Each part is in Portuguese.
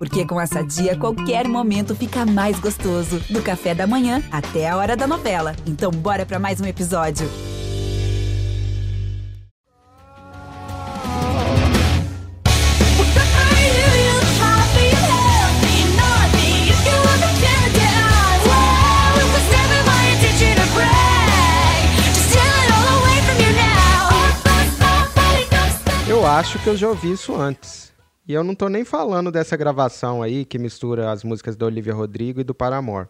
Porque com essa dia, qualquer momento fica mais gostoso. Do café da manhã até a hora da novela. Então, bora para mais um episódio. Eu acho que eu já ouvi isso antes. E eu não tô nem falando dessa gravação aí que mistura as músicas da Olivia Rodrigo e do Paramore.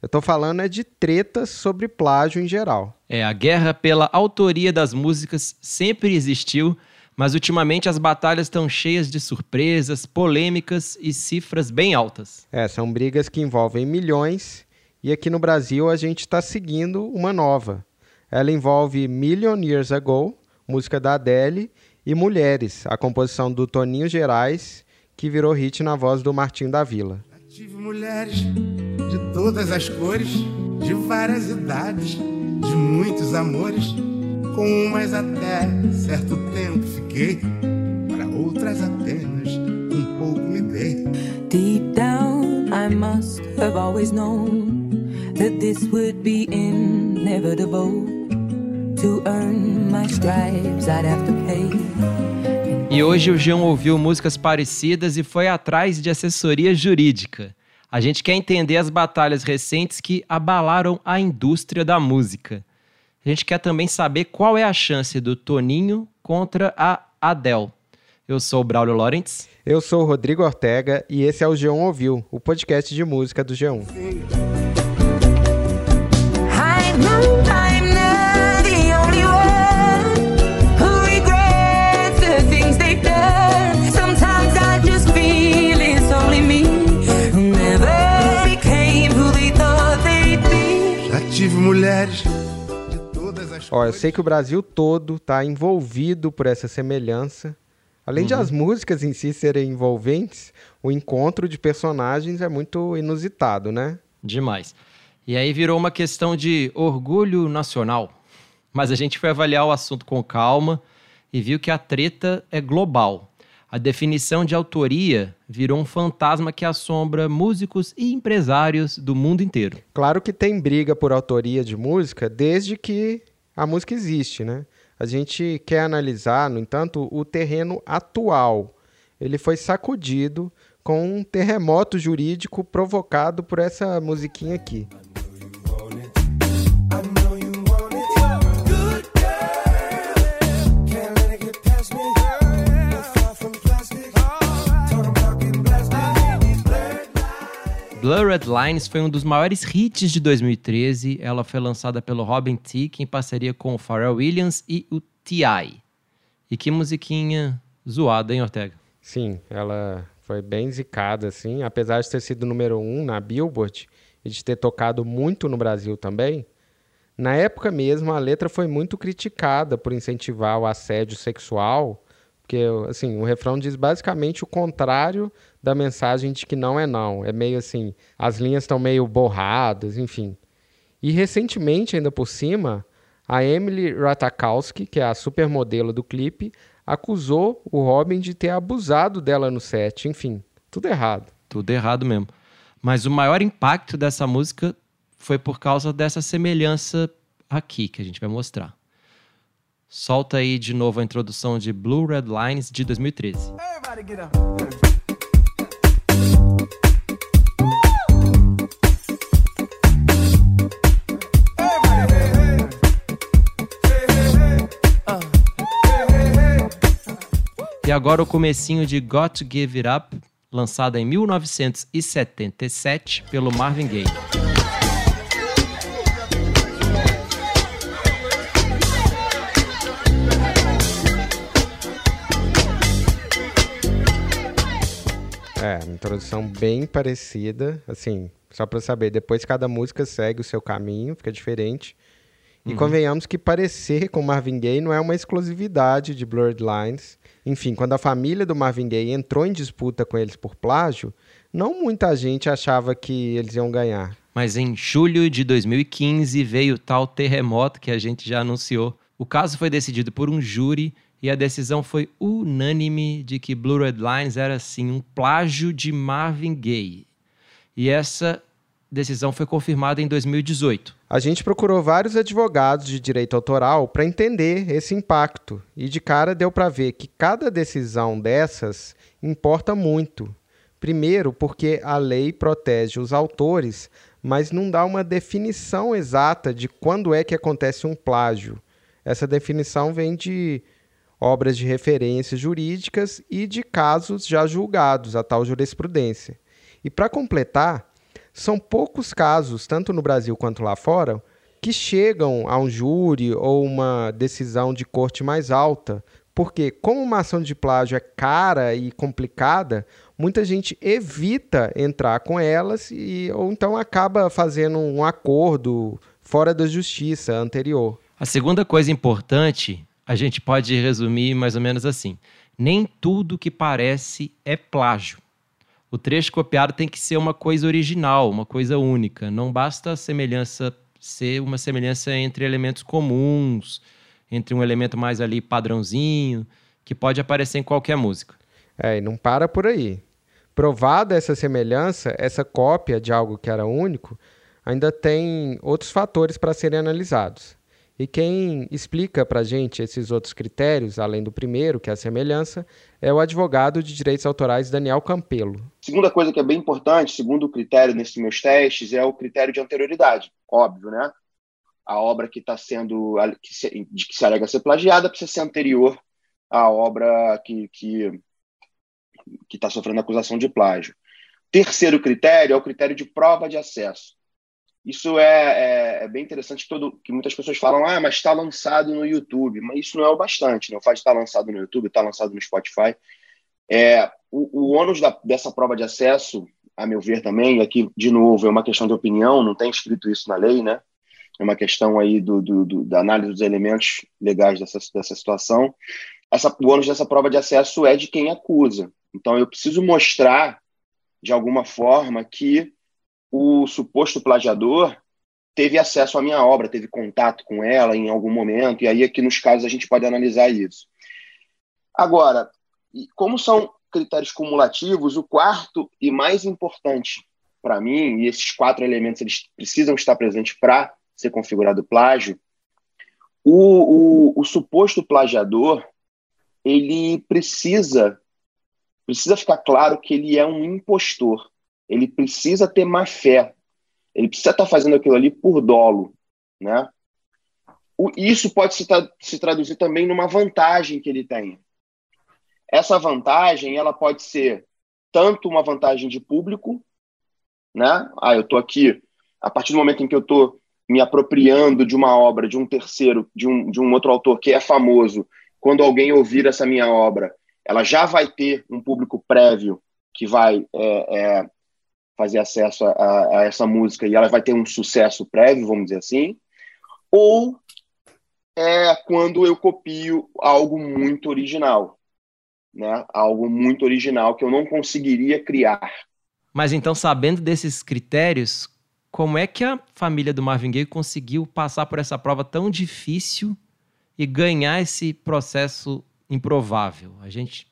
Eu tô falando é de tretas sobre plágio em geral. É, a guerra pela autoria das músicas sempre existiu, mas ultimamente as batalhas estão cheias de surpresas, polêmicas e cifras bem altas. É, são brigas que envolvem milhões e aqui no Brasil a gente está seguindo uma nova. Ela envolve Million Years Ago, música da Adele, e Mulheres, a composição do Toninho Gerais, que virou hit na voz do Martinho da Vila. Tive mulheres de todas as cores, de várias idades, de muitos amores. Com umas até certo tempo fiquei, para outras apenas um pouco me dei. Deep down, I must have always known that this would be inevitable. E hoje o João ouviu músicas parecidas e foi atrás de assessoria jurídica. A gente quer entender as batalhas recentes que abalaram a indústria da música. A gente quer também saber qual é a chance do Toninho contra a Adele. Eu sou o Braulio Lawrence. Eu sou o Rodrigo Ortega e esse é o G1 Ouviu, o podcast de música do G1. Tive mulheres de todas as Ó, eu cores. sei que o Brasil todo está envolvido por essa semelhança. Além de as músicas em si serem envolventes, o encontro de personagens é muito inusitado, né? Demais. E aí virou uma questão de orgulho nacional. Mas a gente foi avaliar o assunto com calma e viu que a treta é global. A definição de autoria virou um fantasma que assombra músicos e empresários do mundo inteiro. Claro que tem briga por autoria de música desde que a música existe, né? A gente quer analisar, no entanto, o terreno atual. Ele foi sacudido com um terremoto jurídico provocado por essa musiquinha aqui. Blurred Lines foi um dos maiores hits de 2013. Ela foi lançada pelo Robin Thicke em parceria com o Pharrell Williams e o T.I. E que musiquinha zoada, hein, Ortega? Sim, ela foi bem zicada, assim. Apesar de ter sido número um na Billboard e de ter tocado muito no Brasil também, na época mesmo a letra foi muito criticada por incentivar o assédio sexual, porque assim, o refrão diz basicamente o contrário da mensagem de que não é não. É meio assim, as linhas estão meio borradas, enfim. E recentemente, ainda por cima, a Emily Ratajkowski, que é a supermodelo do clipe, acusou o Robin de ter abusado dela no set. Enfim, tudo errado. Tudo errado mesmo. Mas o maior impacto dessa música foi por causa dessa semelhança aqui que a gente vai mostrar. Solta aí de novo a introdução de Blue Red Lines de 2013. E agora o comecinho de Got to Give It Up, lançada em 1977 pelo Marvin Gaye. É, uma introdução bem parecida, assim, só pra saber, depois cada música segue o seu caminho, fica diferente. E convenhamos que parecer com Marvin Gaye não é uma exclusividade de Blurred Lines. Enfim, quando a família do Marvin Gaye entrou em disputa com eles por plágio, não muita gente achava que eles iam ganhar. Mas em julho de 2015 veio o tal terremoto que a gente já anunciou. O caso foi decidido por um júri e a decisão foi unânime de que Blue Red Lines era sim um plágio de Marvin Gaye. E essa decisão foi confirmada em 2018. A gente procurou vários advogados de direito autoral para entender esse impacto e de cara deu para ver que cada decisão dessas importa muito. Primeiro, porque a lei protege os autores, mas não dá uma definição exata de quando é que acontece um plágio. Essa definição vem de obras de referência jurídicas e de casos já julgados, a tal jurisprudência. E para completar, são poucos casos, tanto no Brasil quanto lá fora, que chegam a um júri ou uma decisão de corte mais alta, porque como uma ação de plágio é cara e complicada, muita gente evita entrar com elas e ou então acaba fazendo um acordo fora da justiça anterior. A segunda coisa importante, a gente pode resumir mais ou menos assim: nem tudo que parece é plágio. O trecho copiado tem que ser uma coisa original, uma coisa única. Não basta a semelhança ser uma semelhança entre elementos comuns, entre um elemento mais ali padrãozinho, que pode aparecer em qualquer música. É, e não para por aí. Provada essa semelhança, essa cópia de algo que era único, ainda tem outros fatores para serem analisados. E quem explica para a gente esses outros critérios, além do primeiro, que é a semelhança, é o advogado de direitos autorais Daniel Campelo. Segunda coisa que é bem importante, segundo o critério nesses meus testes, é o critério de anterioridade. Óbvio, né? A obra que está sendo, que se, de que se alega ser plagiada, precisa ser anterior à obra que que está sofrendo acusação de plágio. Terceiro critério é o critério de prova de acesso. Isso é, é, é, bem interessante, todo, que muitas pessoas falam, ah, mas está lançado no YouTube. Mas isso não é o bastante, né? fato de estar lançado no YouTube, estar lançado no Spotify. É, o, o ônus da, dessa prova de acesso, a meu ver também, aqui, de novo, é uma questão de opinião, não tem escrito isso na lei, né? É uma questão aí do, do, do da análise dos elementos legais dessa, dessa situação. Essa, o ônus dessa prova de acesso é de quem acusa. Então, eu preciso mostrar, de alguma forma, que o suposto plagiador teve acesso à minha obra, teve contato com ela em algum momento, e aí aqui nos casos a gente pode analisar isso. Agora, como são critérios cumulativos, o quarto e mais importante para mim, e esses quatro elementos eles precisam estar presentes para ser configurado plágio, o, o, o suposto plagiador ele precisa precisa ficar claro que ele é um impostor ele precisa ter má fé. Ele precisa estar fazendo aquilo ali por dolo, né? O, isso pode se, tra se traduzir também numa vantagem que ele tem. Essa vantagem, ela pode ser tanto uma vantagem de público, né? Ah, eu estou aqui, a partir do momento em que eu estou me apropriando de uma obra de um terceiro, de um, de um outro autor que é famoso, quando alguém ouvir essa minha obra, ela já vai ter um público prévio que vai é, é, fazer acesso a, a, essa música e ela vai ter um sucesso prévio, vamos dizer assim, ou é quando eu copio algo muito original, né? Algo muito original que eu não conseguiria criar. Mas então, sabendo desses critérios, como é que a família do Marvin Gaye conseguiu passar por essa prova tão difícil e ganhar esse processo improvável? A gente,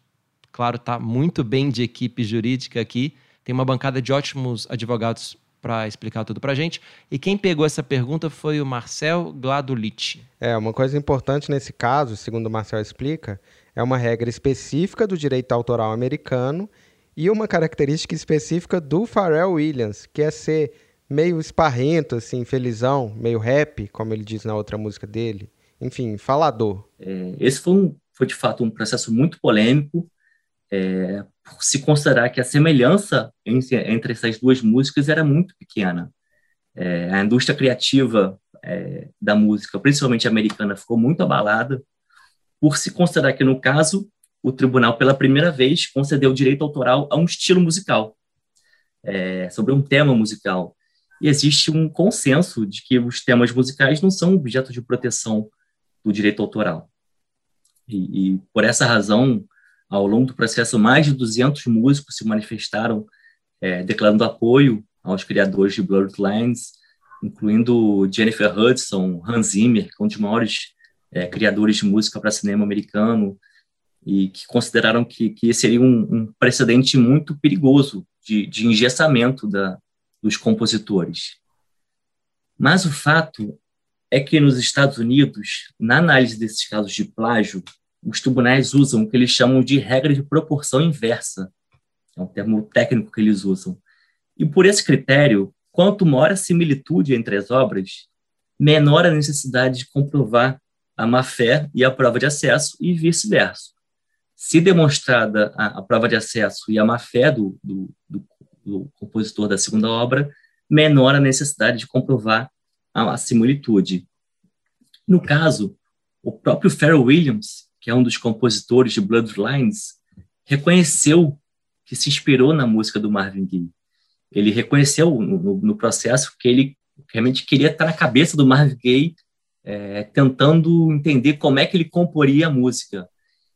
claro, está muito bem de equipe jurídica aqui, tem uma bancada de ótimos advogados para explicar tudo para a gente. E quem pegou essa pergunta foi o Marcel Gladulich. É, uma coisa importante nesse caso, segundo o Marcel explica, é uma regra específica do direito autoral americano e uma característica específica do Pharrell Williams, que é ser meio esparrento, assim, felizão, meio rap, como ele diz na outra música dele. Enfim, falador. É, esse foi, um, foi, de fato, um processo muito polêmico, é, se considerar que a semelhança entre, essas duas músicas era muito pequena. É, a indústria criativa é, da música, principalmente americana, ficou muito abalada por se considerar que, no caso, o tribunal, pela primeira vez, concedeu direito autoral a um estilo musical, é, sobre um tema musical. E existe um consenso de que os temas musicais não são objeto de proteção do direito autoral. E, e por essa razão, ao longo do processo, mais de 200 músicos se manifestaram é, declarando apoio aos criadores de Blurred Lines, incluindo Jennifer Hudson, Hans Zimmer, que é um dos maiores é, criadores de música para cinema americano, e que consideraram que, que seria um, um precedente muito perigoso de, de engessamento da, dos compositores. Mas o fato é que nos Estados Unidos, na análise desses casos de plágio, os tribunais usam o que eles chamam de regra de proporção inversa, é um termo técnico que eles usam. E por esse critério, quanto maior a similitude entre as obras, menor a necessidade de comprovar a má-fé e a prova de acesso e vice-versa. Se demonstrada a, a, prova de acesso e a má-fé do, do, do, do, compositor da segunda obra, menor a necessidade de comprovar a, a similitude. No caso, o próprio Pharrell Williams, que é um dos compositores de Bloodlines, reconheceu que se inspirou na música do Marvin Gaye. Ele reconheceu no, no processo que ele realmente queria estar na cabeça do Marvin Gaye, é, tentando entender como é que ele comporia a música.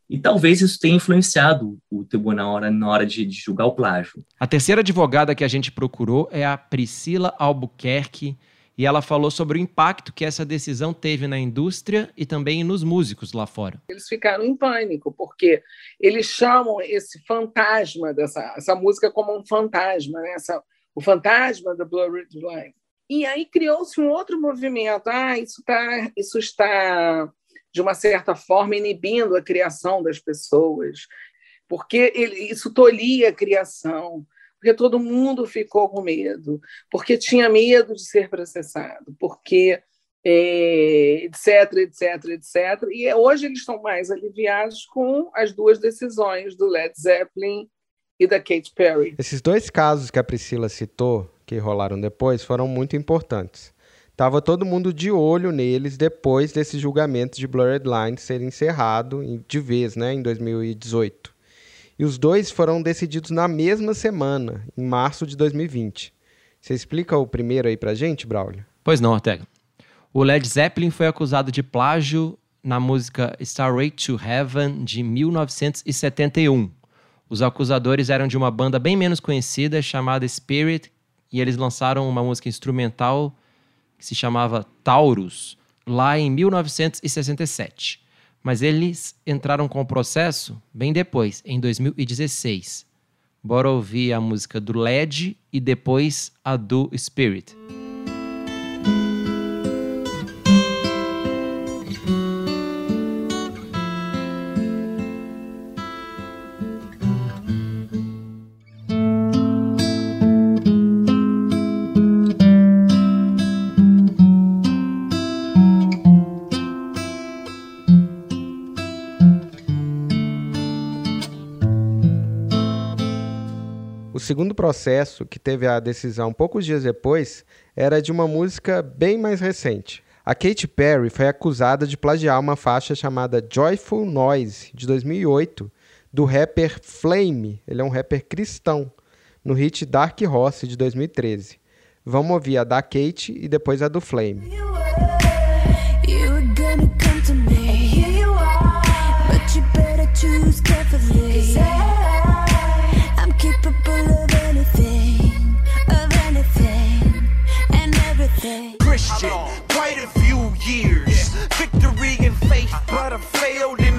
E talvez isso tenha influenciado o tribunal na hora, na hora de, de julgar o plágio. A terceira advogada que a gente procurou é a Priscila Albuquerque, e ela falou sobre o impacto que essa decisão teve na indústria e também nos músicos lá fora. Eles ficaram em pânico, porque eles chamam esse fantasma dessa essa música como um fantasma, né? essa, o fantasma da Blurred Line. E aí criou-se um outro movimento. Ah, isso, tá, isso está, de uma certa forma, inibindo a criação das pessoas, porque ele, isso tolia a criação porque todo mundo ficou com medo, porque tinha medo de ser processado, porque é, etc, etc, etc. E hoje eles estão mais aliviados com as duas decisões do Led Zeppelin e da Katy Perry. Esses dois casos que a Priscila citou, que rolaram depois, foram muito importantes. Tava todo mundo de olho neles depois desse julgamento de Blurred Lines ser encerrado de vez, né, em 2018 e os dois foram decididos na mesma semana, em março de 2020. Você explica o primeiro aí pra gente, Braulio? Pois não, Ortega. O Led Zeppelin foi acusado de plágio na música Starway to Heaven de 1971. Os acusadores eram de uma banda bem menos conhecida chamada Spirit e eles lançaram uma música instrumental que se chamava Taurus lá em 1967 mas eles entraram com o processo bem depois, em 2016. Bora ouvir a música do LED e depois a do Spirit. Processo, que teve a decisão poucos dias depois, era de uma música bem mais recente. A Katy Perry foi acusada de plagiar uma faixa chamada Joyful Noise, de 2008, do rapper Flame, ele é um rapper cristão, no hit Dark Horse, de 2013. Vamos ouvir a da Kate e depois a do Flame.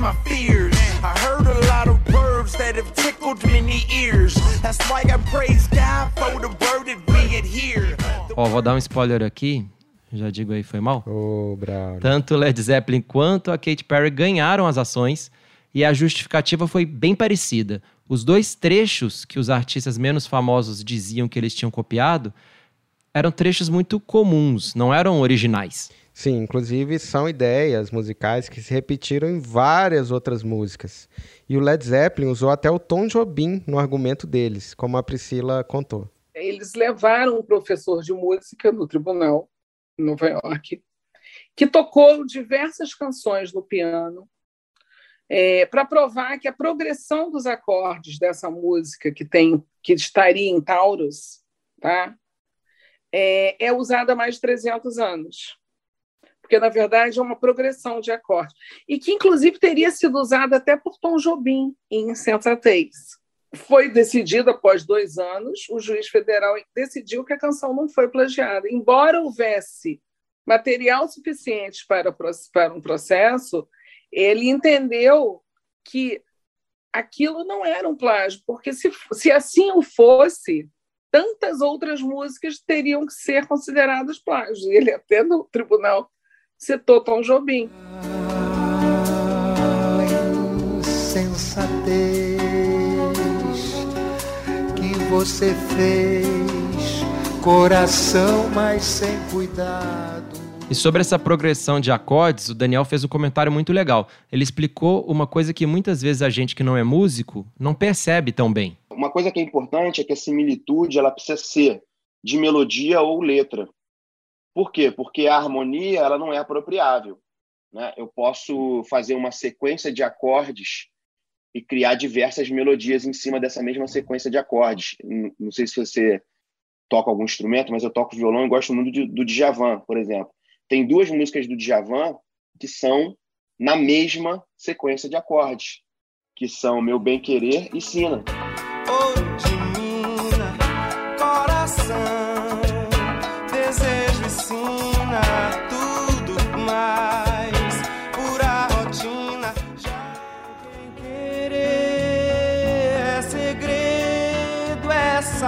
My fears. I heard a lot of words that have tickled many ears. That's why I praise God for the word that we adhere. Ó, oh, vou dar um spoiler aqui. Já digo aí, foi mal? Ô, oh, Tanto Led Zeppelin quanto a Katy Perry ganharam as ações e a justificativa foi bem parecida. Os dois trechos que os artistas menos famosos diziam que eles tinham copiado eram trechos muito comuns, não eram originais. Sim, inclusive são ideias musicais que se repetiram em várias outras músicas. E o Led Zeppelin usou até o Tom Jobim no argumento deles, como a Priscila contou. Eles levaram um professor de música no tribunal, em Nova York, que tocou diversas canções no piano é, para provar que a progressão dos acordes dessa música que tem que estaria em Taurus, tá? é, é usada há mais de 300 anos. Porque, na verdade, é uma progressão de acordes. E que, inclusive, teria sido usada até por Tom Jobim em Insensatez. Foi decidido após dois anos, o juiz federal decidiu que a canção não foi plagiada. Embora houvesse material suficiente para, para um processo, ele entendeu que aquilo não era um plágio, porque se, se assim o fosse, tantas outras músicas teriam que ser consideradas plágios. Ele até no tribunal citou Tom Jobim. Sensatez que você fez, coração, mas sem cuidado. E sobre essa progressão de acordes, o Daniel fez um comentário muito legal. Ele explicou uma coisa que muitas vezes a gente que não é músico não percebe tão bem. Uma coisa que é importante é que a similitude ela precisa ser de melodia ou letra. Por quê? Porque a harmonia ela não é apropriável. Né? Eu posso fazer uma sequência de acordes e criar diversas melodias em cima dessa mesma sequência de acordes. Não sei se você toca algum instrumento, mas eu toco violão e gosto muito do, Djavan, por exemplo. Tem duas músicas do Djavan que são na mesma sequência de acordes, que são Meu Bem Querer e Sina.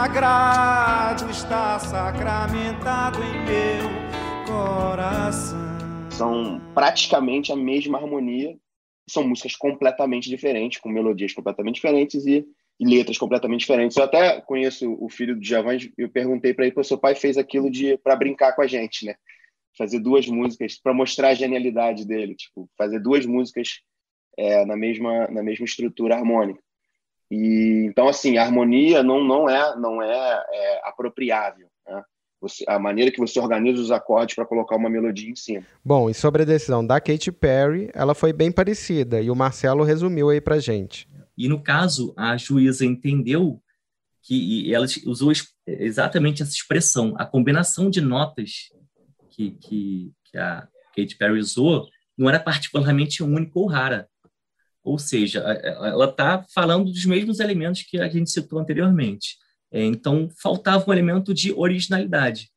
Sagrado, está sacramentado em meu coração. São praticamente a mesma harmonia, são músicas completamente diferentes, com melodias completamente diferentes e, e letras completamente diferentes. Eu até conheço o filho do Djavan, eu perguntei para ele, seu pai fez aquilo de para brincar com a gente, né? Fazer duas músicas para mostrar a genialidade dele, tipo, fazer duas músicas é, na mesma na mesma estrutura harmônica. E então assim, a harmonia não não é não é, é apropriável, né? Você, a maneira que você organiza os acordes para colocar uma melodia em cima. Bom, e sobre a decisão da Katy Perry, ela foi bem parecida e o Marcelo resumiu aí pra gente. E no caso, a juíza entendeu que ela usou exatamente essa expressão, a combinação de notas que, que, que a Katy Perry usou não era particularmente única ou rara. Ou seja, ela está falando dos mesmos elementos que a gente citou anteriormente. É, então, faltava um elemento de originalidade.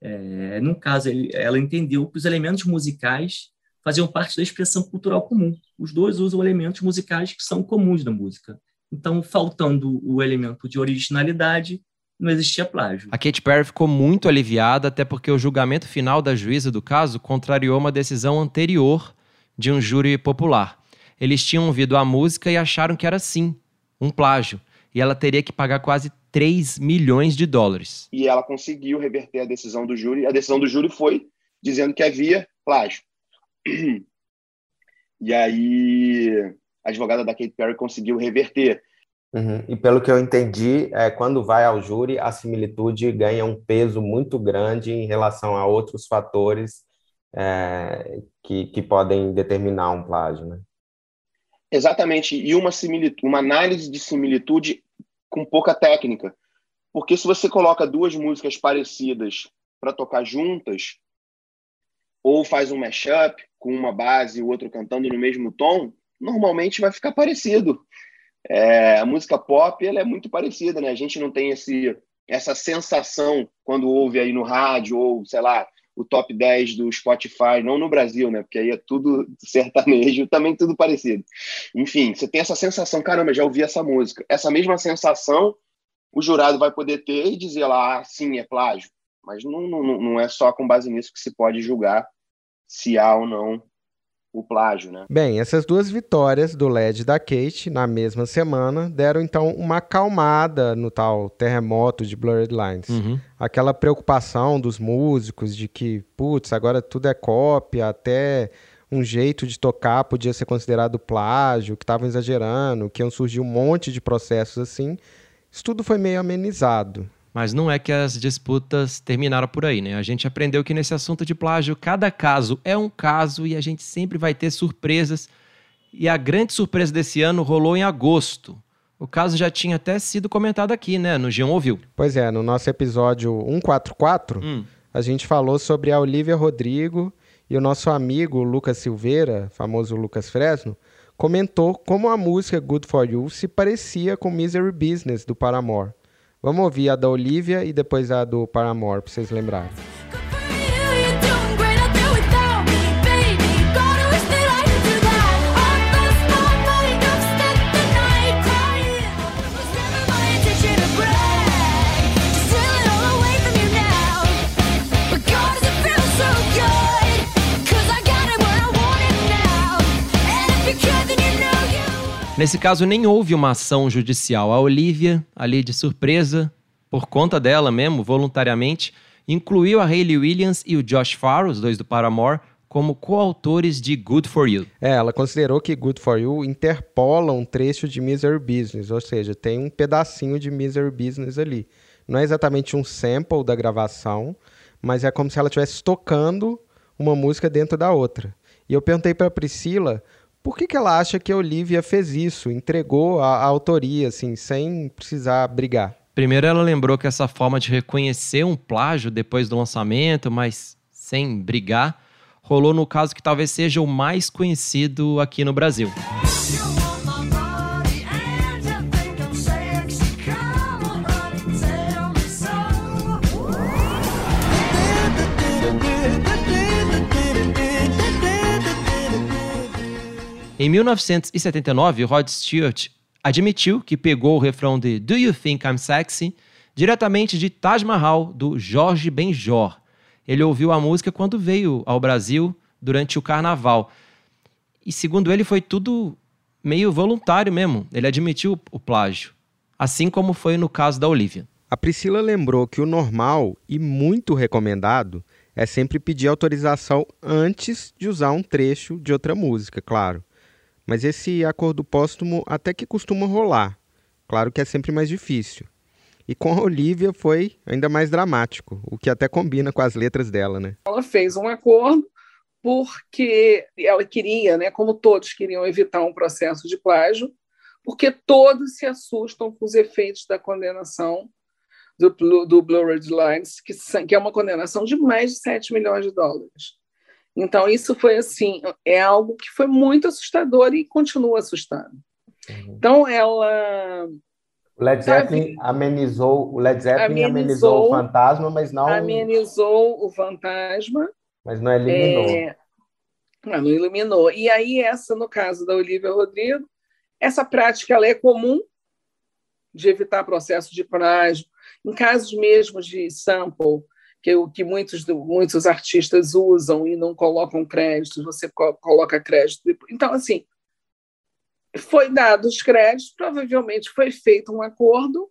É, no caso, ela entendeu que os elementos musicais faziam parte da expressão cultural comum. Os dois usam elementos musicais que são comuns na música. Então, faltando o elemento de originalidade, não existia plágio. A Katy Perry ficou muito aliviada, até porque o julgamento final da juíza do caso contrariou uma decisão anterior de um júri popular. Eles tinham ouvido a música e acharam que era sim um plágio, e ela teria que pagar quase 3 milhões de dólares. E ela conseguiu reverter a decisão do júri. A decisão do júri foi dizendo que havia plágio. E aí a advogada da Kate Perry conseguiu reverter. Uhum. E pelo que eu entendi, é, quando vai ao júri, a similitude ganha um peso muito grande em relação a outros fatores é, que, que podem determinar um plágio, né? Exatamente. E uma, uma análise de similitude com pouca técnica. Porque se você coloca duas músicas parecidas para tocar juntas, ou faz um mashup com uma base e o outro cantando no mesmo tom, normalmente vai ficar parecido. É, a música pop ela é muito parecida, né? A gente não tem esse, essa sensação quando ouve aí no rádio ou, sei lá, o top 10 do Spotify, não no Brasil, né? Porque aí é tudo sertanejo, também tudo parecido. Enfim, você tem essa sensação, caramba, já ouvi essa música. Essa mesma sensação o jurado vai poder ter e dizer lá, ah, sim, é plágio. Mas não, não, não é só com base nisso que se pode julgar se há ou não o plágio, né? Bem, essas duas vitórias do LED da Kate na mesma semana deram então uma acalmada no tal terremoto de Blurred Lines. Uhum. Aquela preocupação dos músicos de que, putz, agora tudo é cópia, até um jeito de tocar podia ser considerado plágio, que estavam exagerando, que iam surgir um monte de processos assim. Isso tudo foi meio amenizado. Mas não é que as disputas terminaram por aí, né? A gente aprendeu que nesse assunto de plágio, cada caso é um caso e a gente sempre vai ter surpresas. E a grande surpresa desse ano rolou em agosto. O caso já tinha até sido comentado aqui, né? No G1 Ouviu. Pois é, no nosso episódio 144, Hum. a gente falou sobre a Olivia Rodrigo e o nosso amigo Lucas Silveira, famoso Lucas Fresno, comentou como a música Good For You se parecia com Misery Business do Paramore. Vamos ouvir a da Olivia e depois a do Paramore, pra vocês lembrarem. Nesse caso, nem houve uma ação judicial. A Olivia, ali de surpresa, por conta dela mesmo, voluntariamente, incluiu a Hayley Williams e o Josh Farr, os dois do Paramore, como coautores de Good For You. É, ela considerou que Good For You interpola um trecho de Misery Business, ou seja, tem um pedacinho de Misery Business ali. Não é exatamente um sample da gravação, mas é como se ela estivesse tocando uma música dentro da outra. E eu perguntei para Priscila por que, que ela acha que a Olivia fez isso, entregou a, a autoria, assim, sem precisar brigar. Primeiro, ela lembrou que essa forma de reconhecer um plágio depois do lançamento, mas sem brigar, rolou no caso que talvez seja o mais conhecido aqui no Brasil. Em 1979, Rod Stewart admitiu que pegou o refrão de Do You Think I'm Sexy diretamente de Taj Mahal, do Jorge Benjor. Ele ouviu a música quando veio ao Brasil durante o carnaval. E segundo ele, foi tudo meio voluntário mesmo. Ele admitiu o plágio. Assim como foi no caso da Olivia. A Priscila lembrou que o normal e muito recomendado é sempre pedir autorização antes de usar um trecho de outra música, claro. Mas esse acordo póstumo até que costuma rolar. Claro que é sempre mais difícil. E com a Olivia foi ainda mais dramático, o que até combina com as letras dela, né? Ela fez um acordo porque ela queria, né, como todos queriam evitar um processo de plágio, porque todos se assustam com os efeitos da condenação do, do Blue Ridge Lines, que, que é uma condenação de mais de 7 milhões de dólares. Então, isso foi assim, é algo que foi muito assustador e continua assustando. Então, ela O Led Tá Zeppelin amenizou, o Led Zeppelin amenizou, Amenizou. o fantasma, mas não, amenizou o fantasma, mas não eliminou. É, mas não iluminou. E aí, essa, no caso da Olivia Rodrigo, essa prática ela é comum de evitar processo de plágio. Em casos mesmo de sample, que, o que muitos, muitos artistas usam e não colocam créditos, você co- coloca crédito. Então, assim, foi dado os créditos, provavelmente foi feito um acordo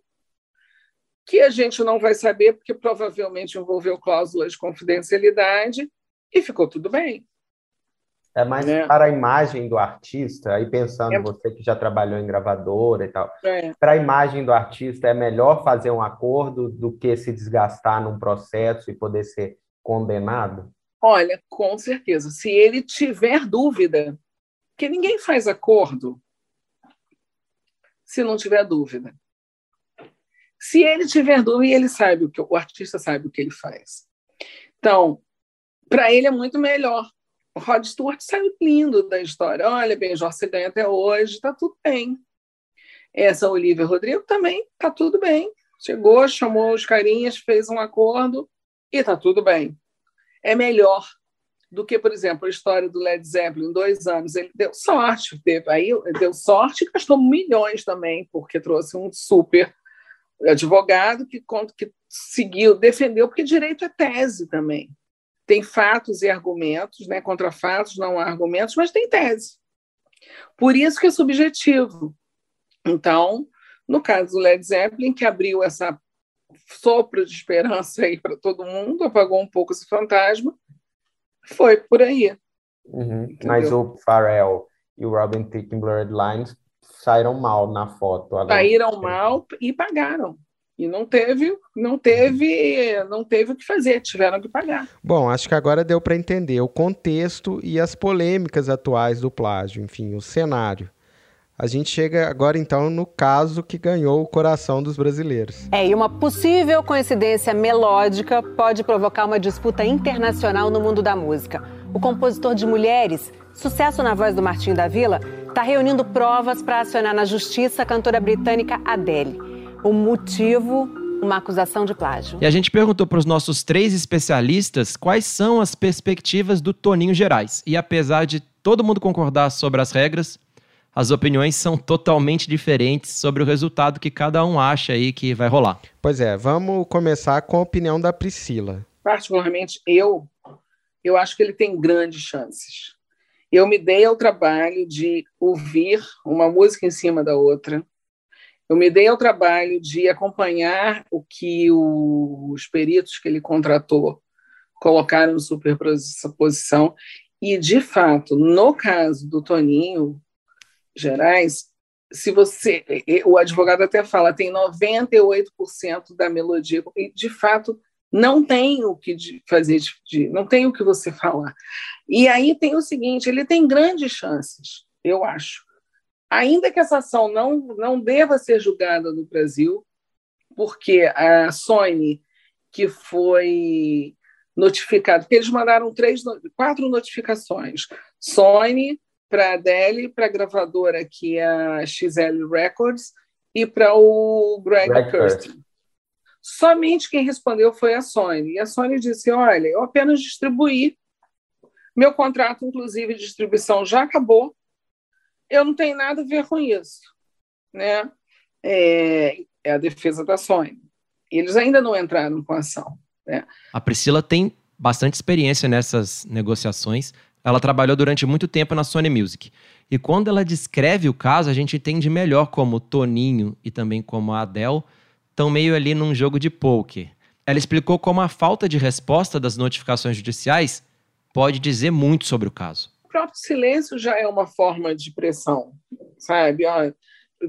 que a gente não vai saber, porque provavelmente envolveu cláusulas de confidencialidade, e ficou tudo bem. É mais né? para a imagem do artista, aí pensando, É. você que já trabalhou em gravadora e tal, É. para a imagem do artista é melhor fazer um acordo do que se desgastar num processo e poder ser condenado? Olha, com certeza. Se ele tiver dúvida, porque ninguém faz acordo se não tiver dúvida. Se ele tiver dúvida, ele sabe o que o artista sabe o que ele faz. Então, para ele é muito melhor. Rod Stewart saiu lindo da história. Olha, Benjor, você ganha até hoje, está tudo bem. Essa Olivia Rodrigo também está tudo bem. Chegou, chamou os carinhas, fez um acordo e está tudo bem é melhor do que, por exemplo, a história do Led Zeppelin, dois anos. Ele deu sorte, teve aí, deu sorte e gastou milhões também, porque trouxe um super advogado que, que seguiu, defendeu, porque direito é tese também. Tem fatos e argumentos, né? contra fatos não há argumentos, mas tem tese. Por isso que é subjetivo. Então, no caso do Led Zeppelin, que abriu essa sopro de esperança aí para todo mundo, apagou um pouco esse fantasma, foi por aí. Uhum. Mas o Pharrell e o Robin Thicke em Blurred Lines saíram mal na foto. Saíram mal e pagaram. E não teve, não teve, não teve o que fazer, tiveram que pagar. Bom, acho que agora deu para entender o contexto e as polêmicas atuais do plágio, enfim, o cenário. A gente chega agora então no caso que ganhou o coração dos brasileiros. É, e uma possível coincidência melódica pode provocar uma disputa internacional no mundo da música. O compositor de Mulheres, sucesso na voz do Martinho da Vila, está reunindo provas para acionar na justiça a cantora britânica Adele. O motivo, uma acusação de plágio. E a gente perguntou para os nossos três especialistas quais são as perspectivas do Toninho Gerais. E apesar de todo mundo concordar sobre as regras, as opiniões são totalmente diferentes sobre o resultado que cada um acha aí que vai rolar. Pois é, vamos começar com a opinião da Priscila. Particularmente eu, eu acho que ele tem grandes chances. eu me dei ao trabalho de ouvir uma música em cima da outra. Eu me dei ao trabalho de acompanhar o que os peritos que ele contratou colocaram em superposição. E, de fato, no caso do Toninho Gerais, se você. O advogado até fala, tem 98% da melodia, e de fato não tem o que fazer, não tem o que você falar. E aí tem o seguinte: ele tem grandes chances, eu acho. Ainda que essa ação não, não deva ser julgada no Brasil, porque a Sony, que foi notificado, porque eles mandaram três, quatro notificações. Sony, para a Adele, para a gravadora que é a XL Records e para o Greg Kirsten. Somente quem respondeu foi a Sony. E a Sony disse: Olha, eu apenas distribuí. Meu contrato, inclusive, de distribuição já acabou. Eu não tenho nada a ver com isso. Né? É, é a defesa da Sony. Eles ainda não entraram com a ação. Né? A Priscila tem bastante experiência nessas negociações. Ela trabalhou durante muito tempo na Sony Music. E quando ela descreve o caso, a gente entende melhor como Toninho e também como a Adele estão meio ali num jogo de poker. Ela explicou como a falta de resposta das notificações judiciais pode dizer muito sobre o caso. Próprio silêncio já é uma forma de pressão, sabe? Ó,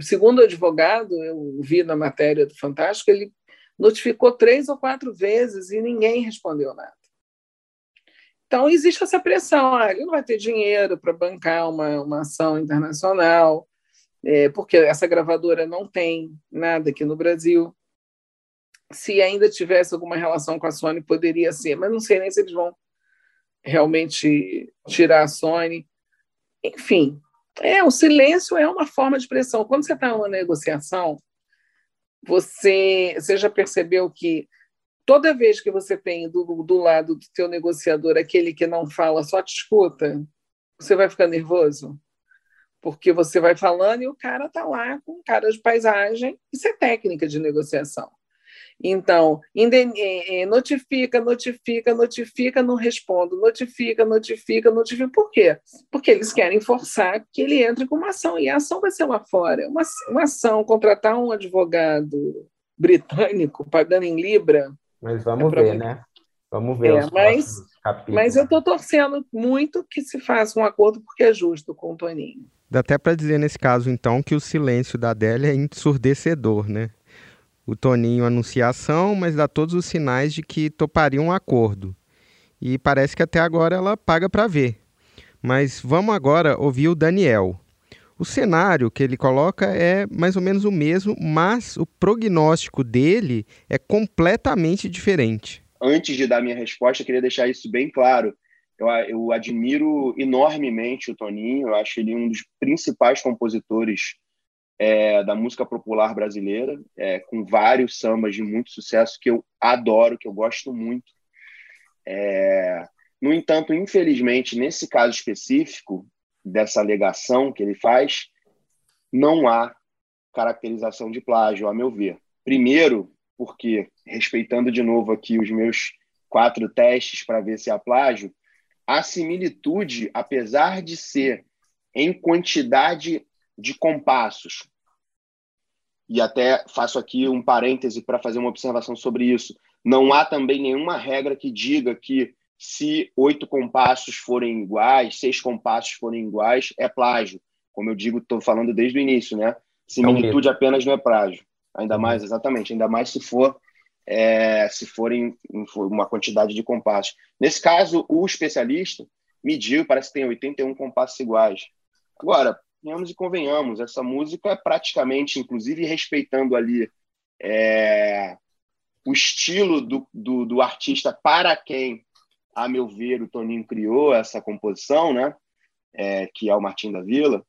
segundo o advogado, eu vi na matéria do Fantástico, ele notificou três ou quatro vezes e ninguém respondeu nada. Então, existe essa pressão. Ah, ele não vai ter dinheiro para bancar uma, uma ação internacional, é, porque essa gravadora não tem nada aqui no Brasil. Se ainda tivesse alguma relação com a Sony, poderia ser, mas não sei nem se eles vão realmente tirar a Sony. Enfim, é o silêncio é uma forma de pressão. Quando você está numa negociação, você, você já percebeu que toda vez que você tem do, do lado do teu negociador aquele que não fala, só te escuta, você vai ficar nervoso? Porque você vai falando e o cara está lá com cara de paisagem. Isso é técnica de negociação. Então, é, é, notifica, notifica, notifica, não respondo, notifica, notifica, notifica. Por quê? Porque eles querem forçar que ele entre com uma ação, e a ação vai ser lá fora. Uma, uma ação, contratar um advogado britânico pagando em Libra, mas vamos é ver, né? Vamos ver é, mas, mas eu estou torcendo muito que se faça um acordo porque é justo com o Toninho. Dá até para dizer nesse caso, então, que o silêncio da Adélia é ensurdecedor, né? O Toninho anuncia ação, mas dá todos os sinais de que toparia um acordo. E parece que até agora ela paga para ver. Mas vamos agora ouvir o Daniel. O cenário que ele coloca é mais ou menos o mesmo, mas o prognóstico dele é completamente diferente. Antes de dar minha resposta, queria deixar isso bem claro. Eu, eu admiro enormemente o Toninho, eu acho ele um dos principais compositores é, da música popular brasileira, é, com vários sambas de muito sucesso que eu adoro, que eu gosto muito. É, no entanto, infelizmente, nesse caso específico, dessa alegação que ele faz, não há caracterização de plágio, a meu ver. Primeiro, porque, respeitando de novo aqui os meus quatro testes para ver se há plágio, a similitude, apesar de ser em quantidade de compassos, e até faço aqui um parêntese para fazer uma observação sobre isso, não há também nenhuma regra que diga que se oito compassos forem iguais, seis compassos forem iguais, é plágio. Como eu digo, estou falando desde o início, né? Similitude apenas não é plágio. Ainda uhum. mais, exatamente, ainda mais se for é, se forem uma quantidade de compassos. Nesse caso, o especialista mediu, parece que tem 81 compassos iguais. Agora, venhamos e convenhamos, essa música é praticamente, inclusive respeitando ali é, o estilo do, do, do artista para quem a meu ver, o Toninho criou essa composição, né? É, que é o Martim da Vila,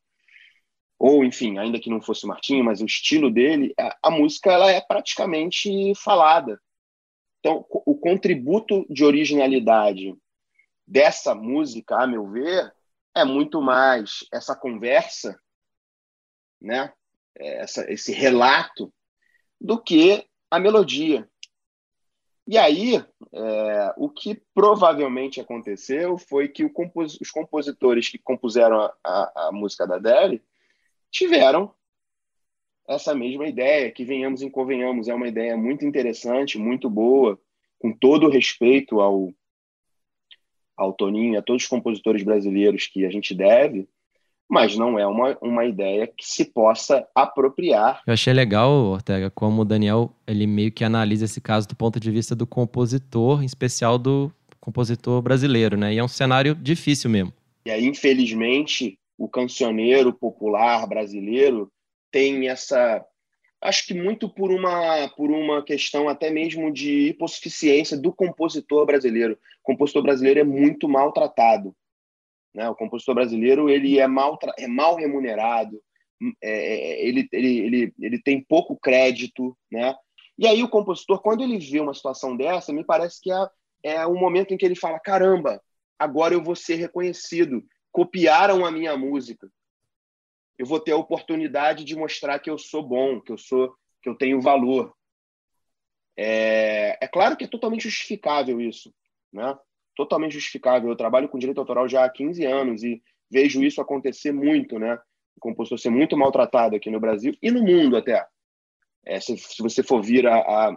ou enfim, ainda que não fosse o Martim, mas o estilo dele, a, a música ela é praticamente falada. Então, o contributo de originalidade dessa música, a meu ver, é muito mais essa conversa, né? Essa, esse relato, do que a melodia. E aí, é, o que provavelmente aconteceu foi que compos os compositores que compuseram a, a, a música da Adele tiveram essa mesma ideia, que venhamos e convenhamos, é uma ideia muito interessante, muito boa, com todo respeito ao, ao Toninho e a todos os compositores brasileiros que a gente deve, mas não é uma, uma ideia que se possa apropriar. Eu achei legal, Ortega, como o Daniel ele meio que analisa esse caso do ponto de vista do compositor, em especial do compositor brasileiro, né? E é um cenário difícil mesmo. E aí, infelizmente, o cancioneiro popular brasileiro tem essa acho que muito por uma por uma questão até mesmo de hipossuficiência do compositor brasileiro. O compositor brasileiro é muito maltratado. Né? O compositor brasileiro ele é mal, é mal remunerado, é, é, ele, ele, ele, ele tem pouco crédito. Né? E aí o compositor, quando ele vê uma situação dessa, me parece que é, é o momento em que ele fala, caramba, agora eu vou ser reconhecido, copiaram a minha música. Eu vou ter a oportunidade de mostrar que eu sou bom, que eu sou, que eu tenho valor. É, é claro que é totalmente justificável isso, né? totalmente justificável. Eu trabalho com direito autoral já há 15 anos e vejo isso acontecer muito, né? O compositor ser muito maltratado aqui no Brasil e no mundo até. É, se, se, você for vir a, a,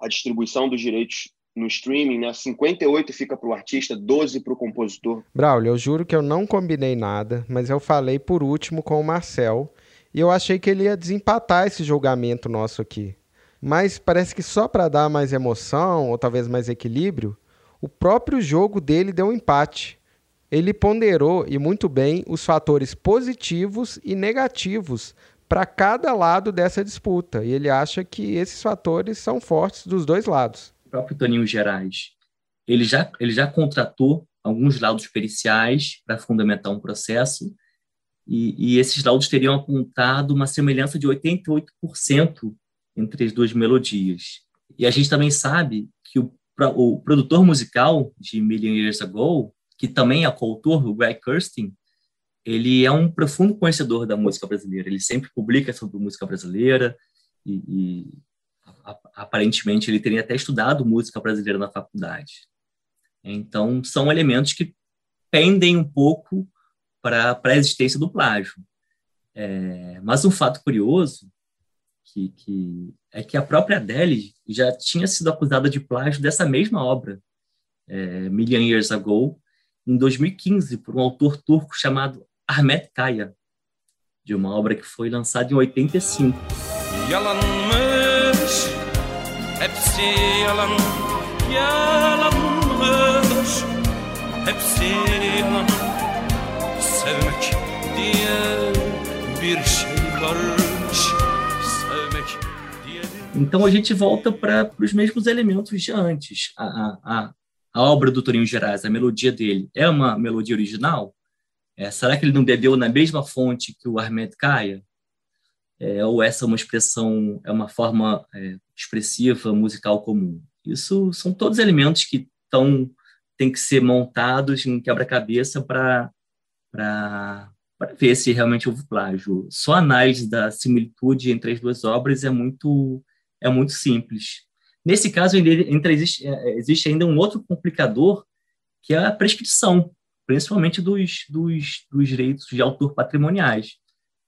a, distribuição dos direitos no streaming, né? 58 fica para o artista, 12 para o compositor. Braulio, eu juro que eu não combinei nada, mas eu falei por último com o Marcel e eu achei que ele ia desempatar esse julgamento nosso aqui. Mas parece que só para dar mais emoção ou talvez mais equilíbrio, o próprio jogo dele deu um empate. Ele ponderou e muito bem os fatores positivos e negativos para cada lado dessa disputa. E ele acha que esses fatores são fortes dos dois lados. Próprio Toninho Gerais, ele já, ele já contratou alguns laudos periciais para fundamentar um processo, e, e, esses laudos teriam apontado uma semelhança de 88% entre as duas melodias. E a gente também sabe que o o produtor musical de Million Years Ago, que também é coautor, o Greg Kirsten, ele é um profundo conhecedor da música brasileira. Ele sempre publica sobre música brasileira e, e aparentemente ele teria até estudado música brasileira na faculdade. Então, são elementos que pendem um pouco para a existência do plágio. É, mas um fato curioso que, que é que a própria Adele já tinha sido acusada de plágio dessa mesma obra, é, Million Years Ago, em 2015, por um autor turco chamado Ahmet Kaya, de uma obra que foi lançada em 85. Yalanmış, hepsi yalan, yalanmış, hepsi yalan. Sevmek diye bir şey varmış. Então a gente volta para os mesmos elementos de antes. A, a, a, obra do Torinho Gerais, a melodia dele, é uma melodia original? É, será que ele não bebeu na mesma fonte que o Ahmed Kaya? É, ou essa é uma expressão, é uma forma é, expressiva, musical comum? Isso são todos elementos que estão tem que ser montados em quebra-cabeça para para ver se realmente houve plágio. Só a análise da similitude entre as duas obras é muito é muito simples. Nesse caso, ainda existe, é, existe ainda um outro complicador, que é a prescrição, principalmente dos, dos, dos direitos de autor patrimoniais,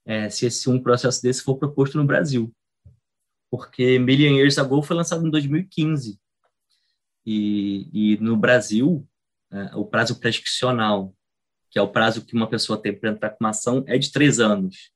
é, se esse, um processo desse for proposto no Brasil. Porque Million Years Ago foi lançado em 2015, e, e no Brasil, é, o prazo prescricional, que é o prazo que uma pessoa tem para entrar com uma ação, é de três anos.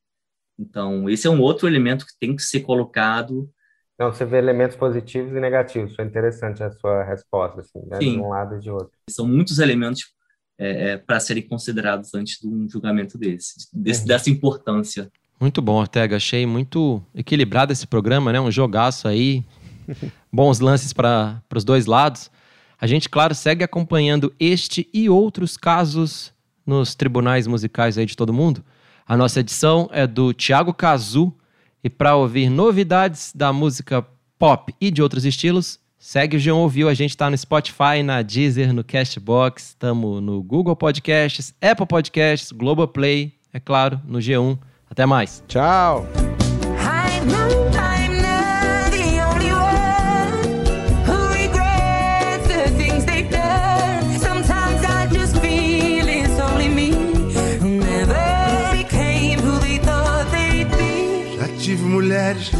Então, esse é um outro elemento que tem que ser colocado então, você vê elementos positivos e negativos. Foi interessante a sua resposta, assim, né? de um lado e de outro. São muitos elementos é, é para serem considerados antes de um julgamento desse, desse uhum. dessa importância. Muito bom, Ortega. Achei muito equilibrado esse programa, né? Um jogaço aí. Bons lances para os dois lados. A gente, claro, segue acompanhando este e outros casos nos tribunais musicais aí de todo mundo. A nossa edição é do Thiago Cazu, e para ouvir novidades da música pop e de outros estilos, Segue o G1 Ouviu, a gente está no Spotify, na Deezer, no Castbox, estamos no Google Podcasts, Apple Podcasts, Globoplay, é claro, no G1. Até mais. Tchau. Já tive mulheres